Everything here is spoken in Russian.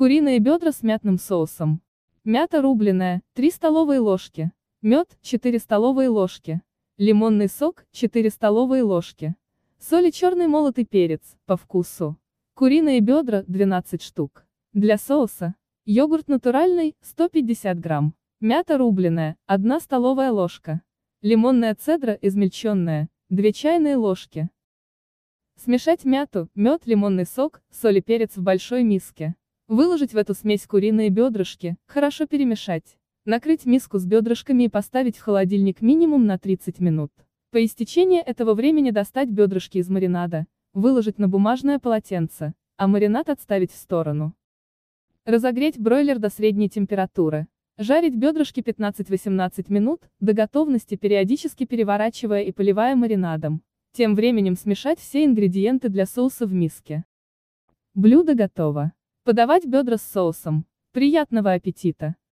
Куриные бедра с мятным соусом. Мята рубленая, 3 столовые ложки. Мед, 4 столовые ложки. Лимонный сок, 4 столовые ложки. Соль и черный молотый перец, по вкусу. Куриные бедра, 12 штук. Для соуса. Йогурт натуральный, 150 грамм. Мята рубленая, 1 столовая ложка. Лимонная цедра, измельченная, 2 чайные ложки. Смешать мяту, мед, лимонный сок, соль и перец в большой миске. Выложить в эту смесь куриные бедрышки, хорошо перемешать. Накрыть миску с бедрышками и поставить в холодильник минимум на 30 минут. По истечении этого времени достать бедрышки из маринада, выложить на бумажное полотенце, а маринад отставить в сторону. Разогреть бройлер до средней температуры. Жарить бедрышки 15-18 минут, до готовности периодически переворачивая и поливая маринадом. Тем временем смешать все ингредиенты для соуса в миске. Блюдо готово. Подавать бедра с соусом. Приятного аппетита!